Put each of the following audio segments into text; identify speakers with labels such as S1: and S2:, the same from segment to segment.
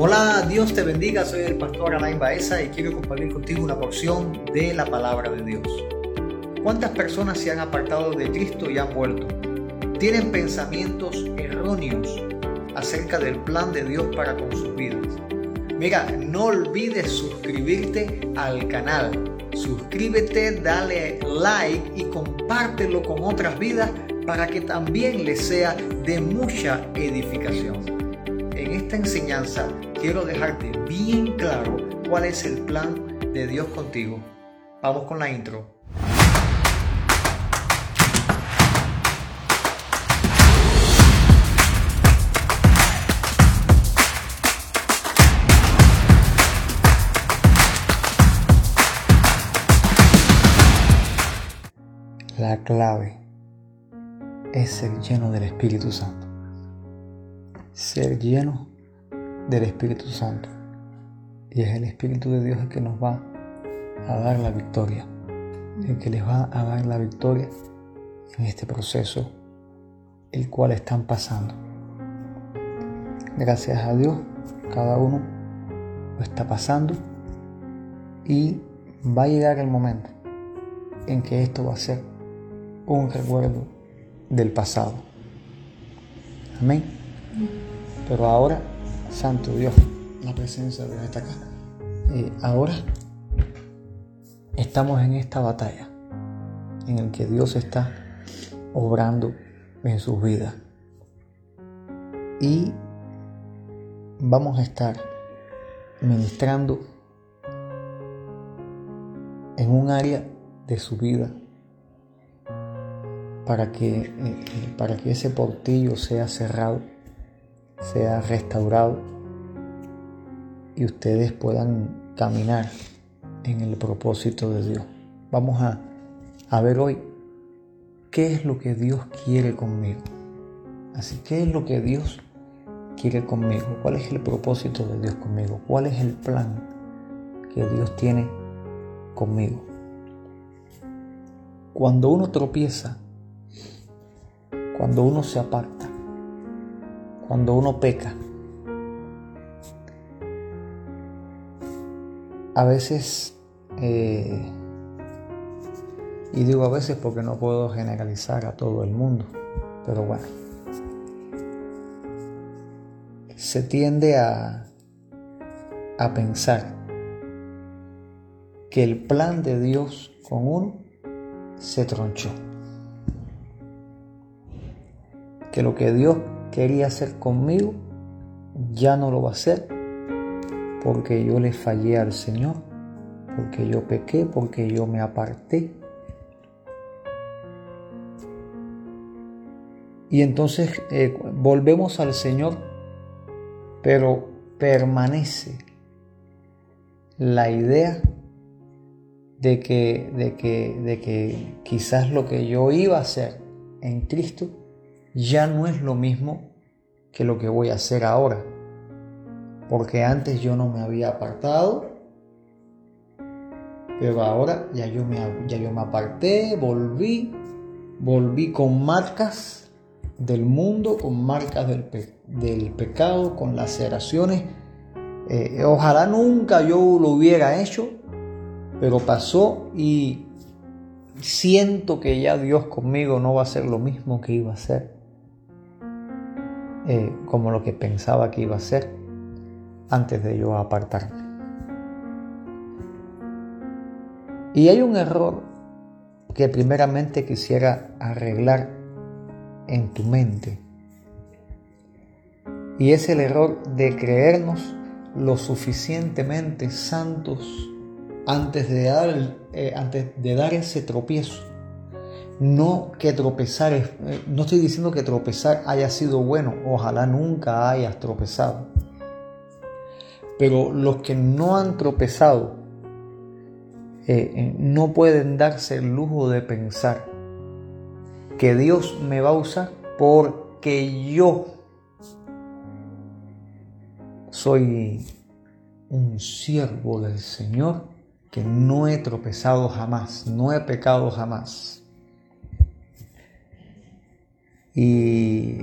S1: Hola, Dios te bendiga, soy el pastor Alain Baeza y quiero compartir contigo una porción de la palabra de Dios. ¿Cuántas personas se han apartado de Cristo y han vuelto? Tienen pensamientos erróneos acerca del plan de Dios para con sus vidas. Mira, no olvides suscribirte al canal. Suscríbete, dale like y compártelo con otras vidas para que también les sea de mucha edificación. En esta enseñanza quiero dejarte bien claro cuál es el plan de Dios contigo. Vamos con la intro. La clave es ser lleno del Espíritu Santo. Ser lleno del Espíritu Santo. Y es el Espíritu de Dios el que nos va a dar la victoria, el que les va a dar la victoria en este proceso el cual están pasando. Gracias a Dios, cada uno lo está pasando y va a llegar el momento en que esto va a ser un recuerdo del pasado. Amén. Pero ahora Santo Dios, la presencia de Dios está acá. Ahora estamos en esta batalla en el que Dios está obrando en sus vidas. Y vamos a estar ministrando en un área de su vida para que, eh, eh, para que ese portillo sea cerrado sea restaurado y ustedes puedan caminar en el propósito de Dios. Vamos a, a ver hoy qué es lo que Dios quiere conmigo. Así, ¿qué es lo que Dios quiere conmigo? ¿Cuál es el propósito de Dios conmigo? ¿Cuál es el plan que Dios tiene conmigo? Cuando uno tropieza, cuando uno se aparta, cuando uno peca. A veces, eh, y digo a veces porque no puedo generalizar a todo el mundo, pero bueno, se tiende a, a pensar que el plan de Dios con uno se tronchó. Que lo que Dios quería hacer conmigo, ya no lo va a hacer porque yo le fallé al Señor, porque yo pequé, porque yo me aparté. Y entonces eh, volvemos al Señor, pero permanece la idea de que, de que, de que quizás lo que yo iba a hacer en Cristo ya no es lo mismo que lo que voy a hacer ahora. Porque antes yo no me había apartado, pero ahora ya yo me, ya yo me aparté, volví, volví con marcas del mundo, con marcas del, del pecado, con laceraciones. Eh, ojalá nunca yo lo hubiera hecho, pero pasó y siento que ya Dios conmigo no va a ser lo mismo que iba a ser. Eh, como lo que pensaba que iba a ser antes de yo apartarme. Y hay un error que primeramente quisiera arreglar en tu mente. Y es el error de creernos lo suficientemente santos antes de dar, eh, antes de dar ese tropiezo. No que tropezar, eh, no estoy diciendo que tropezar haya sido bueno, ojalá nunca hayas tropezado. Pero los que no han tropezado eh, eh, no pueden darse el lujo de pensar que Dios me va a usar porque yo soy un siervo del Señor que no he tropezado jamás, no he pecado jamás. Y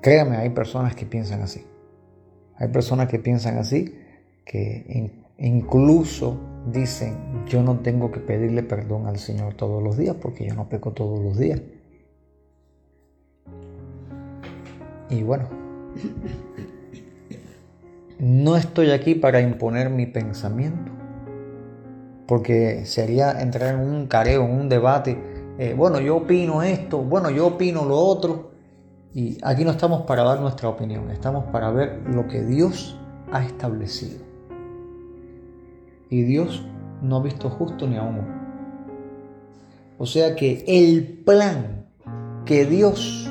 S1: créame, hay personas que piensan así. Hay personas que piensan así, que incluso dicen, yo no tengo que pedirle perdón al Señor todos los días porque yo no peco todos los días. Y bueno, no estoy aquí para imponer mi pensamiento, porque sería entrar en un careo, en un debate. Eh, bueno, yo opino esto, bueno, yo opino lo otro. Y aquí no estamos para dar nuestra opinión, estamos para ver lo que Dios ha establecido. Y Dios no ha visto justo ni a uno. O sea que el plan que Dios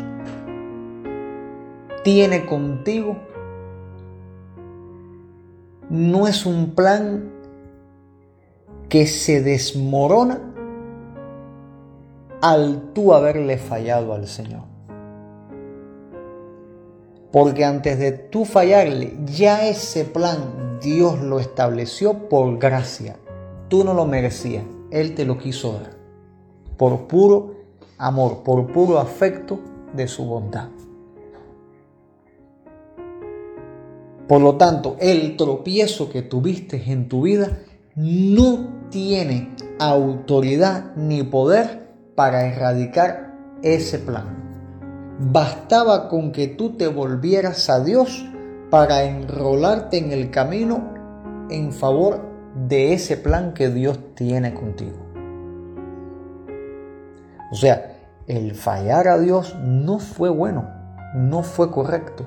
S1: tiene contigo no es un plan que se desmorona al tú haberle fallado al Señor. Porque antes de tú fallarle, ya ese plan Dios lo estableció por gracia. Tú no lo merecías, Él te lo quiso dar. Por puro amor, por puro afecto de su bondad. Por lo tanto, el tropiezo que tuviste en tu vida no tiene autoridad ni poder para erradicar ese plan. Bastaba con que tú te volvieras a Dios para enrolarte en el camino en favor de ese plan que Dios tiene contigo. O sea, el fallar a Dios no fue bueno, no fue correcto.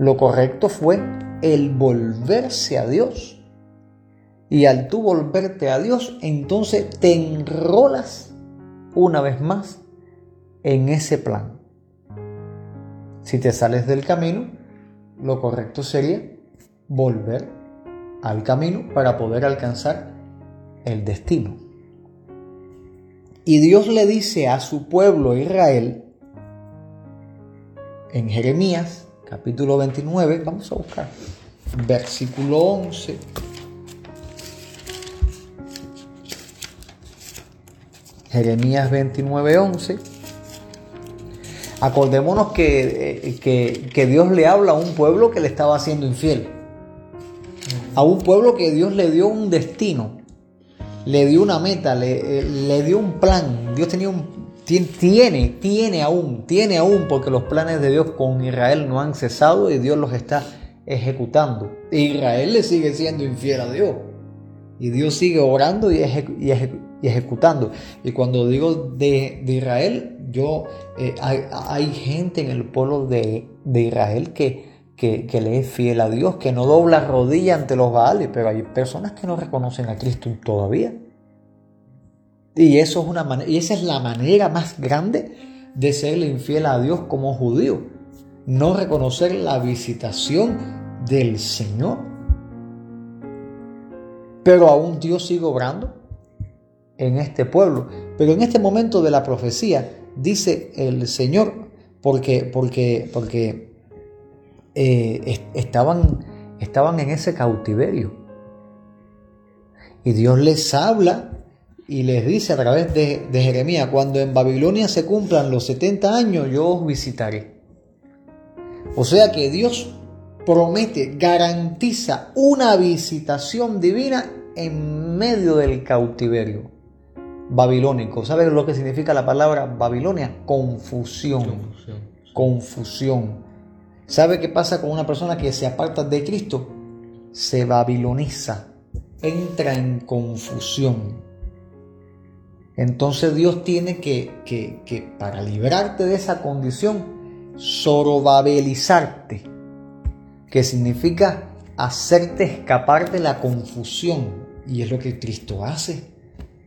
S1: Lo correcto fue el volverse a Dios. Y al tú volverte a Dios, entonces te enrolas una vez más en ese plan. Si te sales del camino, lo correcto sería volver al camino para poder alcanzar el destino. Y Dios le dice a su pueblo Israel en Jeremías capítulo 29, vamos a buscar, versículo 11. Jeremías 29, 11. Acordémonos que, que, que, Dios le habla a un pueblo que le estaba haciendo infiel. A un pueblo que Dios le dio un destino, le dio una meta, le, le dio un plan. Dios tenía un, tiene, tiene aún, tiene aún, porque los planes de Dios con Israel no han cesado y Dios los está ejecutando. Israel le sigue siendo infiel a Dios. Y Dios sigue orando y, ejecutando. Y cuando digo de, Israel, yo eh, hay, gente en el pueblo de, Israel que, que, que, le es fiel a Dios, que no dobla rodilla ante los Baales, pero hay personas que no reconocen a Cristo todavía. Y, eso es una y esa es la manera más grande de serle infiel a Dios como judío. No reconocer la visitación del Señor. Pero aún Dios sigue obrando en este pueblo. Pero en este momento de la profecía dice el Señor, porque, porque, porque eh, estaban, estaban en ese cautiverio. Y Dios les habla y les dice a través de, Jeremías, cuando en Babilonia se cumplan los 70 años, yo os visitaré. O sea que Dios promete, garantiza una visitación divina en medio del cautiverio babilónico. ¿Sabes lo que significa la palabra Babilonia? Confusión. Confusión. Confusión. ¿Sabe qué pasa con una persona que se aparta de Cristo? Se babiloniza, entra en confusión. Entonces Dios tiene que, que, para librarte de esa condición, sorobabelizarte, que significa hacerte escapar de la confusión. Y es lo que Cristo hace.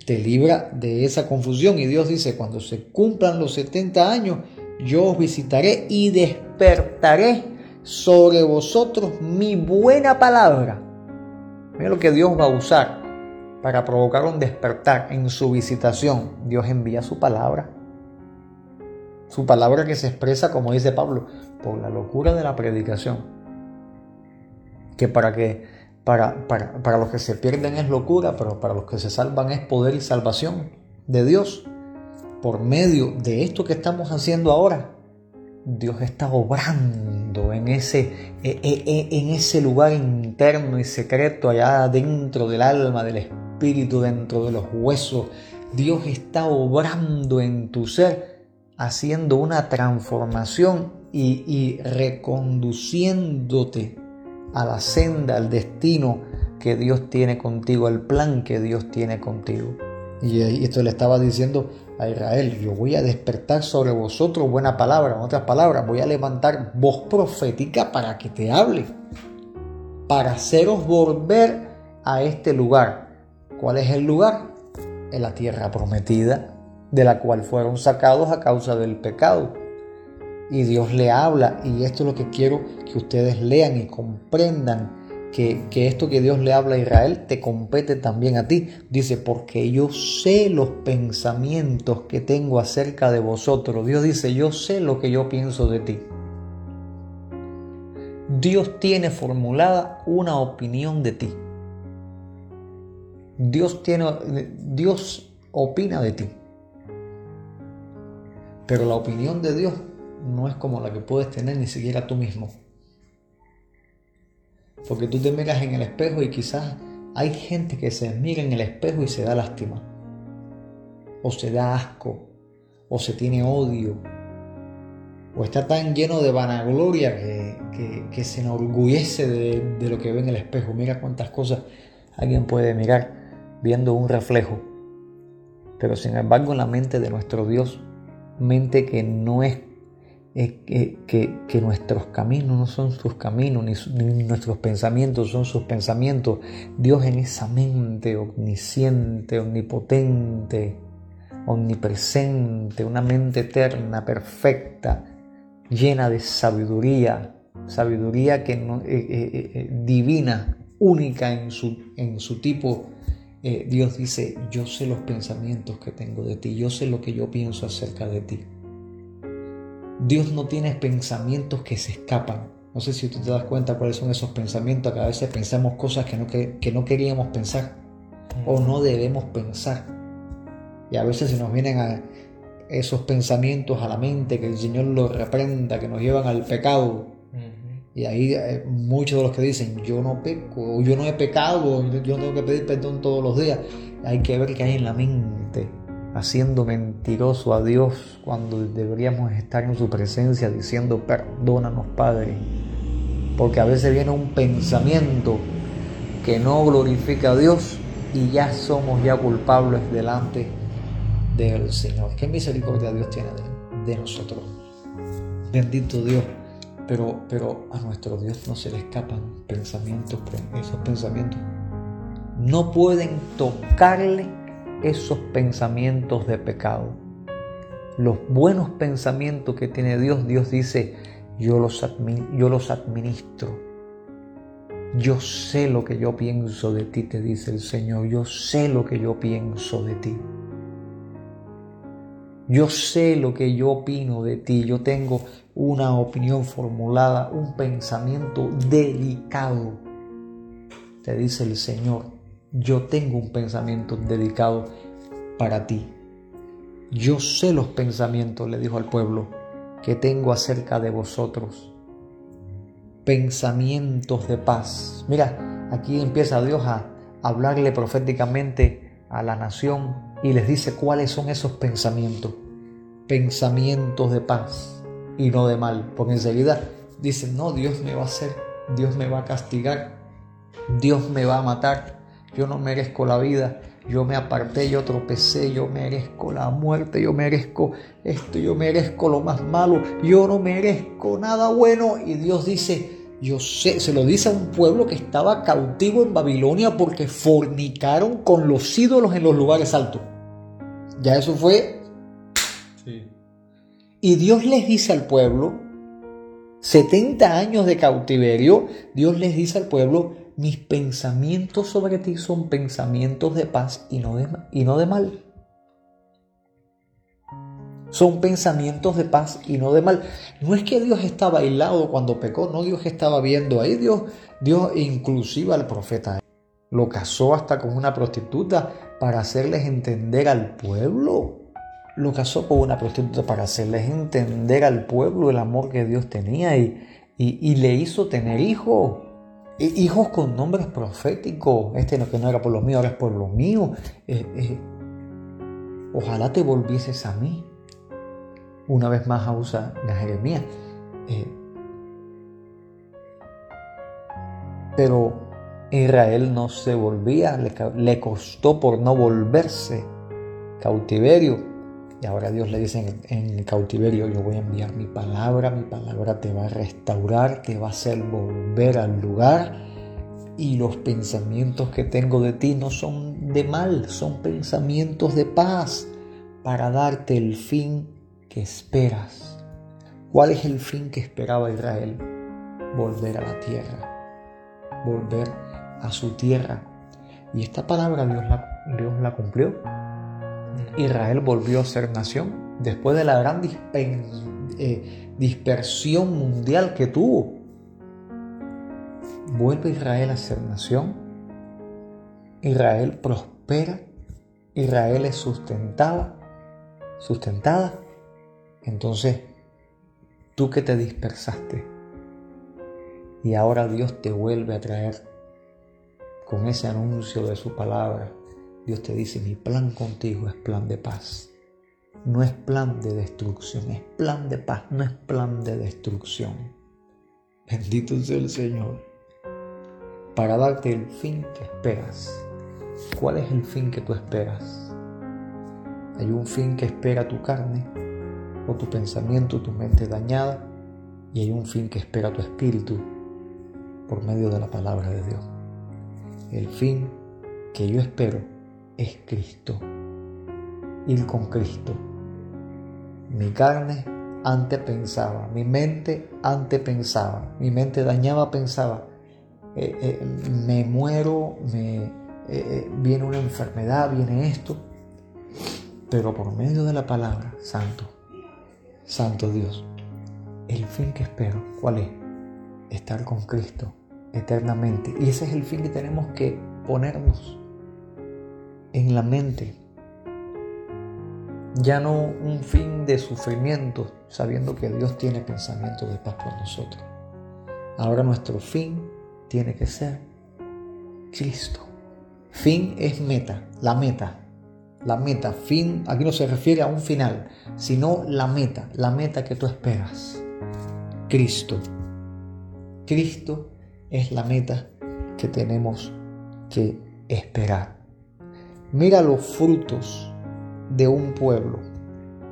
S1: Te libra de esa confusión. Y Dios dice, cuando se cumplan los 70 años, yo os visitaré y despertaré sobre vosotros mi buena palabra. Mira lo que Dios va a usar para provocar un despertar en su visitación, Dios envía su palabra. Su palabra que se expresa, como dice Pablo, por la locura de la predicación. Que para que para, para, para los que se pierden es locura, pero para los que se salvan es poder y salvación de Dios. Por medio de esto que estamos haciendo ahora, Dios está obrando en ese, e, e, e, en ese lugar interno y secreto allá dentro del alma, del espíritu, dentro de los huesos. Dios está obrando en tu ser, haciendo una transformación y, y reconduciéndote a la senda, al destino que Dios tiene contigo, al plan que Dios tiene contigo. Y esto le estaba diciendo a Israel, yo voy a despertar sobre vosotros buena palabra, en otras palabras, voy a levantar voz profética para que te hable, para haceros volver a este lugar. ¿Cuál es el lugar? En la tierra prometida, de la cual fueron sacados a causa del pecado. Y Dios le habla, y esto es lo que quiero que ustedes lean y comprendan que, esto que Dios le habla a Israel te compete también a ti. Dice, porque yo sé los pensamientos que tengo acerca de vosotros. Dios dice, yo sé lo que yo pienso de ti. Dios tiene formulada una opinión de ti. Dios tiene Dios opina de ti. Pero la opinión de Dios no es como la que puedes tener ni siquiera tú mismo. Porque tú te miras en el espejo y quizás hay gente que se mira en el espejo y se da lástima. O se da asco. O se tiene odio. O está tan lleno de vanagloria que, se enorgullece de, de lo que ve en el espejo. Mira cuántas cosas alguien puede mirar viendo un reflejo. Pero sin embargo en la mente de nuestro Dios, mente que no es que, nuestros caminos no son sus caminos, ni, nuestros pensamientos son sus pensamientos. Dios en esa mente omnisciente, omnipotente, omnipresente, una mente eterna, perfecta, llena de sabiduría, sabiduría que no, eh, eh, eh, divina, única en su tipo. Dios dice, yo sé los pensamientos que tengo de ti, yo sé lo que yo pienso acerca de ti. Dios no tiene pensamientos que se escapan. No sé si tú te das cuenta cuáles son esos pensamientos, que a veces pensamos cosas que no, que, no queríamos pensar o no debemos pensar. Y a veces se nos vienen a esos pensamientos a la mente, que el Señor los reprenda, que nos llevan al pecado. Y ahí eh, muchos de los que dicen, yo no peco, yo no he pecado, yo tengo que pedir perdón todos los días. Hay que ver qué hay en la mente haciendo mentiroso a Dios cuando deberíamos estar en su presencia diciendo, perdónanos Padre. Porque a veces viene un pensamiento que no glorifica a Dios y ya somos ya culpables delante del Señor. ¿Qué misericordia Dios tiene de, nosotros? Bendito Dios. Pero, pero a nuestro Dios no se le escapan pensamientos, esos pensamientos no pueden tocarle esos pensamientos de pecado. Los buenos pensamientos que tiene Dios, Dios dice, yo los, yo los administro. Yo sé lo que yo pienso de ti, te dice el Señor. Yo sé lo que yo pienso de ti. Yo sé lo que yo opino de ti. Yo tengo una opinión formulada, un pensamiento delicado. Te dice el Señor yo tengo un pensamiento dedicado para ti. Yo sé los pensamientos, le dijo al pueblo, que tengo acerca de vosotros. Pensamientos de paz. Mira, aquí empieza Dios a hablarle proféticamente a la nación y les dice cuáles son esos pensamientos. Pensamientos de paz y no de mal. Porque enseguida dicen, no, Dios me va a hacer, Dios me va a castigar, Dios me va a matar yo no merezco la vida, yo me aparté, yo tropecé, yo merezco la muerte, yo merezco esto, yo merezco lo más malo, yo no merezco nada bueno. Y Dios dice, yo sé, se lo dice a un pueblo que estaba cautivo en Babilonia porque fornicaron con los ídolos en los lugares altos. Ya eso fue. Y Dios les dice al pueblo, 70 años de cautiverio, Dios les dice al pueblo, mis pensamientos sobre ti son pensamientos de paz y no de, y mal. Son pensamientos de paz y no de mal. No es que Dios estaba aislado cuando pecó, no Dios estaba viendo ahí. Dios, Dios inclusive al profeta lo casó hasta con una prostituta para hacerles entender al pueblo lo casó con una prostituta para hacerles entender al pueblo el amor que Dios tenía y, le hizo tener hijos, hijos con nombres proféticos. Este no que no era por los míos, ahora es por los míos. Eh, eh, ojalá te volvieses a mí. Una vez más a usa a Jeremías. Eh, pero Israel no se volvía, le, costó por no volverse cautiverio. Y ahora Dios le dice en, el cautiverio, yo voy a enviar mi palabra, mi palabra te va a restaurar, te va a hacer volver al lugar. Y los pensamientos que tengo de ti no son de mal, son pensamientos de paz para darte el fin que esperas. ¿Cuál es el fin que esperaba Israel? Volver a la tierra, volver a su tierra. Y esta palabra Dios la, Dios la cumplió. Israel volvió a ser nación después de la gran eh, dispersión mundial que tuvo. Vuelve Israel a ser nación. Israel prospera. Israel es sustentada. Sustentada. Entonces, tú que te dispersaste y ahora Dios te vuelve a traer con ese anuncio de su palabra, Dios te dice, mi plan contigo es plan de paz. No es plan de destrucción, es plan de paz, no es plan de destrucción. Bendito sea el Señor. Para darte el fin que esperas. ¿Cuál es el fin que tú esperas? Hay un fin que espera tu carne o tu pensamiento, tu mente dañada, y hay un fin que espera tu espíritu por medio de la palabra de Dios. El fin que yo espero es Cristo. Ir con Cristo. Mi carne antes pensaba, mi mente antes pensaba, mi mente dañaba pensaba, eh, eh, me muero, me, eh, viene una enfermedad, viene esto, pero por medio de la palabra, Santo, Santo Dios, el fin que espero, ¿cuál es? Estar con Cristo eternamente. Y ese es el fin que tenemos que ponernos en la mente. Ya no un fin de sufrimiento, sabiendo que Dios tiene pensamientos de paz por nosotros. Ahora nuestro fin tiene que ser Cristo. Fin es meta, la meta. La meta, fin, aquí no se refiere a un final, sino la meta, la meta que tú esperas. Cristo. Cristo es la meta que tenemos que esperar. Mira los frutos de un pueblo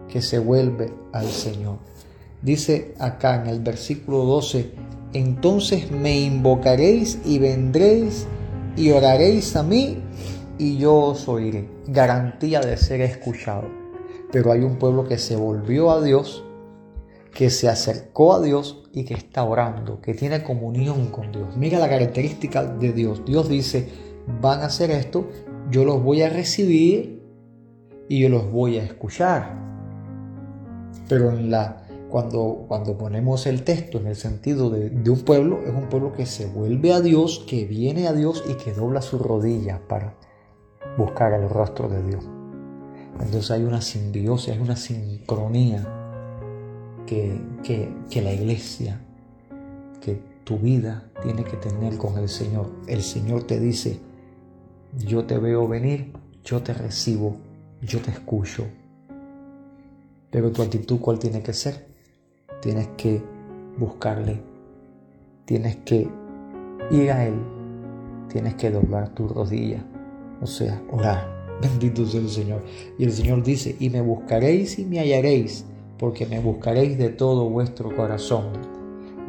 S1: que se vuelve al Señor. Dice acá en el versículo 12, entonces me invocaréis y vendréis y oraréis a mí y yo os oiré. Garantía de ser escuchado. Pero hay un pueblo que se volvió a Dios, que se acercó a Dios y que está orando, que tiene comunión con Dios. Mira la característica de Dios. Dios dice, van a hacer esto yo los voy a recibir y yo los voy a escuchar. Pero cuando, cuando ponemos el texto en el sentido de, un pueblo, es un pueblo que se vuelve a Dios, que viene a Dios y que dobla sus rodillas para buscar el rostro de Dios. Entonces hay una simbiosis, hay una sincronía que, que la iglesia, que tu vida tiene que tener con el Señor. El Señor te dice, yo te veo venir, yo te recibo, yo te escucho. Pero tu actitud, ¿cuál tiene que ser? Tienes que buscarle, tienes que ir a Él, tienes que doblar tu rodilla, o sea, orar. Bendito sea el Señor. Y el Señor dice, y me buscaréis y me hallaréis, porque me buscaréis de todo vuestro corazón.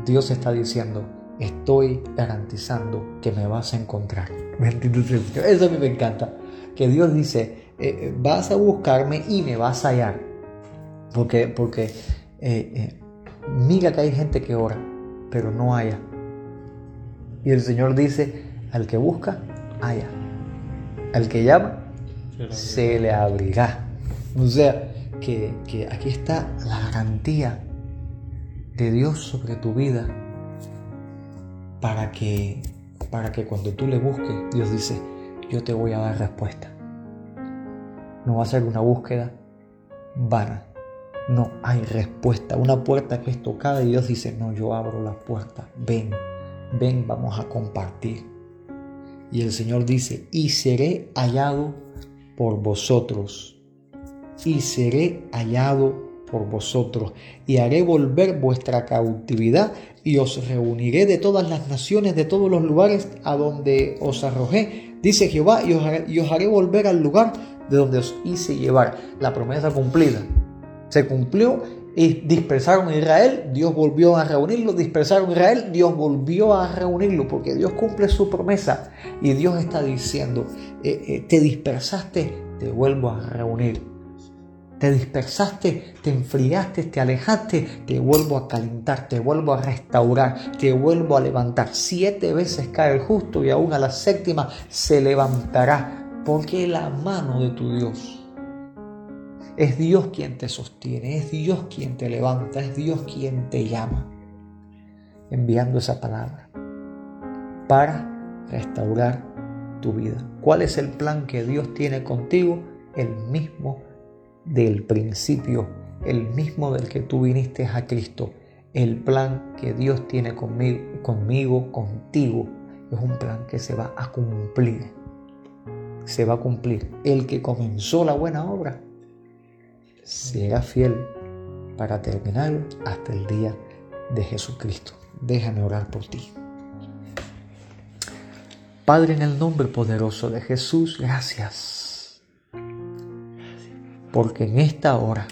S1: Dios está diciendo, estoy garantizando que me vas a encontrar. Bendito sea Señor. Eso a mí me encanta. Que Dios dice, eh, eh, vas a buscarme y me vas a hallar. Porque, porque eh, mira que hay gente que ora, pero no haya. Y el Señor dice, al que busca, haya. Al que llama, se le abrirá. O sea, que, que aquí está la garantía de Dios sobre tu vida para que, para que cuando tú le busques, Dios dice, yo te voy a dar respuesta. No va a ser una búsqueda vana. No hay respuesta. Una puerta que es tocada y Dios dice, no, yo abro la puerta. Ven, ven, vamos a compartir. Y el Señor dice, y seré hallado por vosotros. Y seré hallado por vosotros. Y haré volver vuestra cautividad y os reuniré de todas las naciones, de todos los lugares a donde os arrojé, dice Jehová, y os haré, volver al lugar de donde os hice llevar. La promesa cumplida. Se cumplió y dispersaron Israel, Dios volvió a reunirlo, dispersaron Israel, Dios volvió a reunirlo, porque Dios cumple su promesa y Dios está diciendo, eh, eh, te dispersaste, te vuelvo a reunir. Te dispersaste, te enfriaste, te alejaste, te vuelvo a calentar, te vuelvo a restaurar, te vuelvo a levantar. Siete veces cae el justo y aún a la séptima se levantará, porque la mano de tu Dios es Dios quien te sostiene, es Dios quien te levanta, es Dios quien te llama, enviando esa palabra para restaurar tu vida. ¿Cuál es el plan que Dios tiene contigo? El mismo del principio, el mismo del que tú viniste a Cristo. El plan que Dios tiene conmigo, contigo, es un plan que se va a cumplir. Se va a cumplir. El que comenzó la buena obra será fiel para terminar hasta el día de Jesucristo. Déjame orar por ti. Padre, en el nombre poderoso de Jesús, gracias. Porque en esta hora,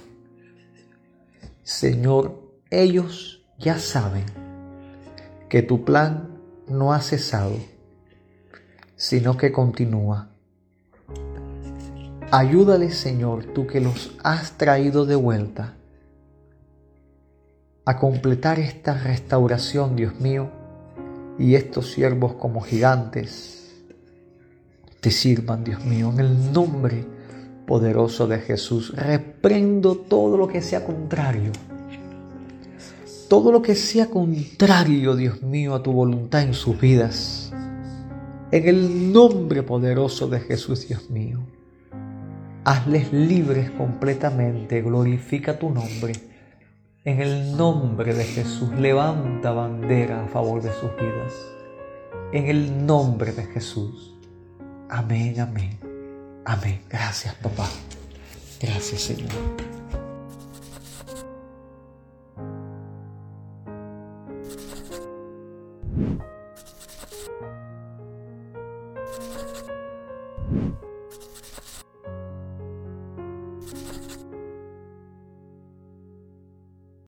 S1: Señor, ellos ya saben que tu plan no ha cesado, sino que continúa. Ayúdales, Señor, tú que los has traído de vuelta, a completar esta restauración, Dios mío, y estos siervos como gigantes te sirvan, Dios mío, en el nombre poderoso de Jesús. Reprendo todo lo que sea contrario. Todo lo que sea contrario, Dios mío, a tu voluntad en sus vidas. En el nombre poderoso de Jesús, Dios mío hazles libres completamente, glorifica tu nombre. En el nombre de Jesús, levanta bandera a favor de sus vidas. En el nombre de Jesús. Amén, amén. Amén. Gracias, papá. Gracias, Señor.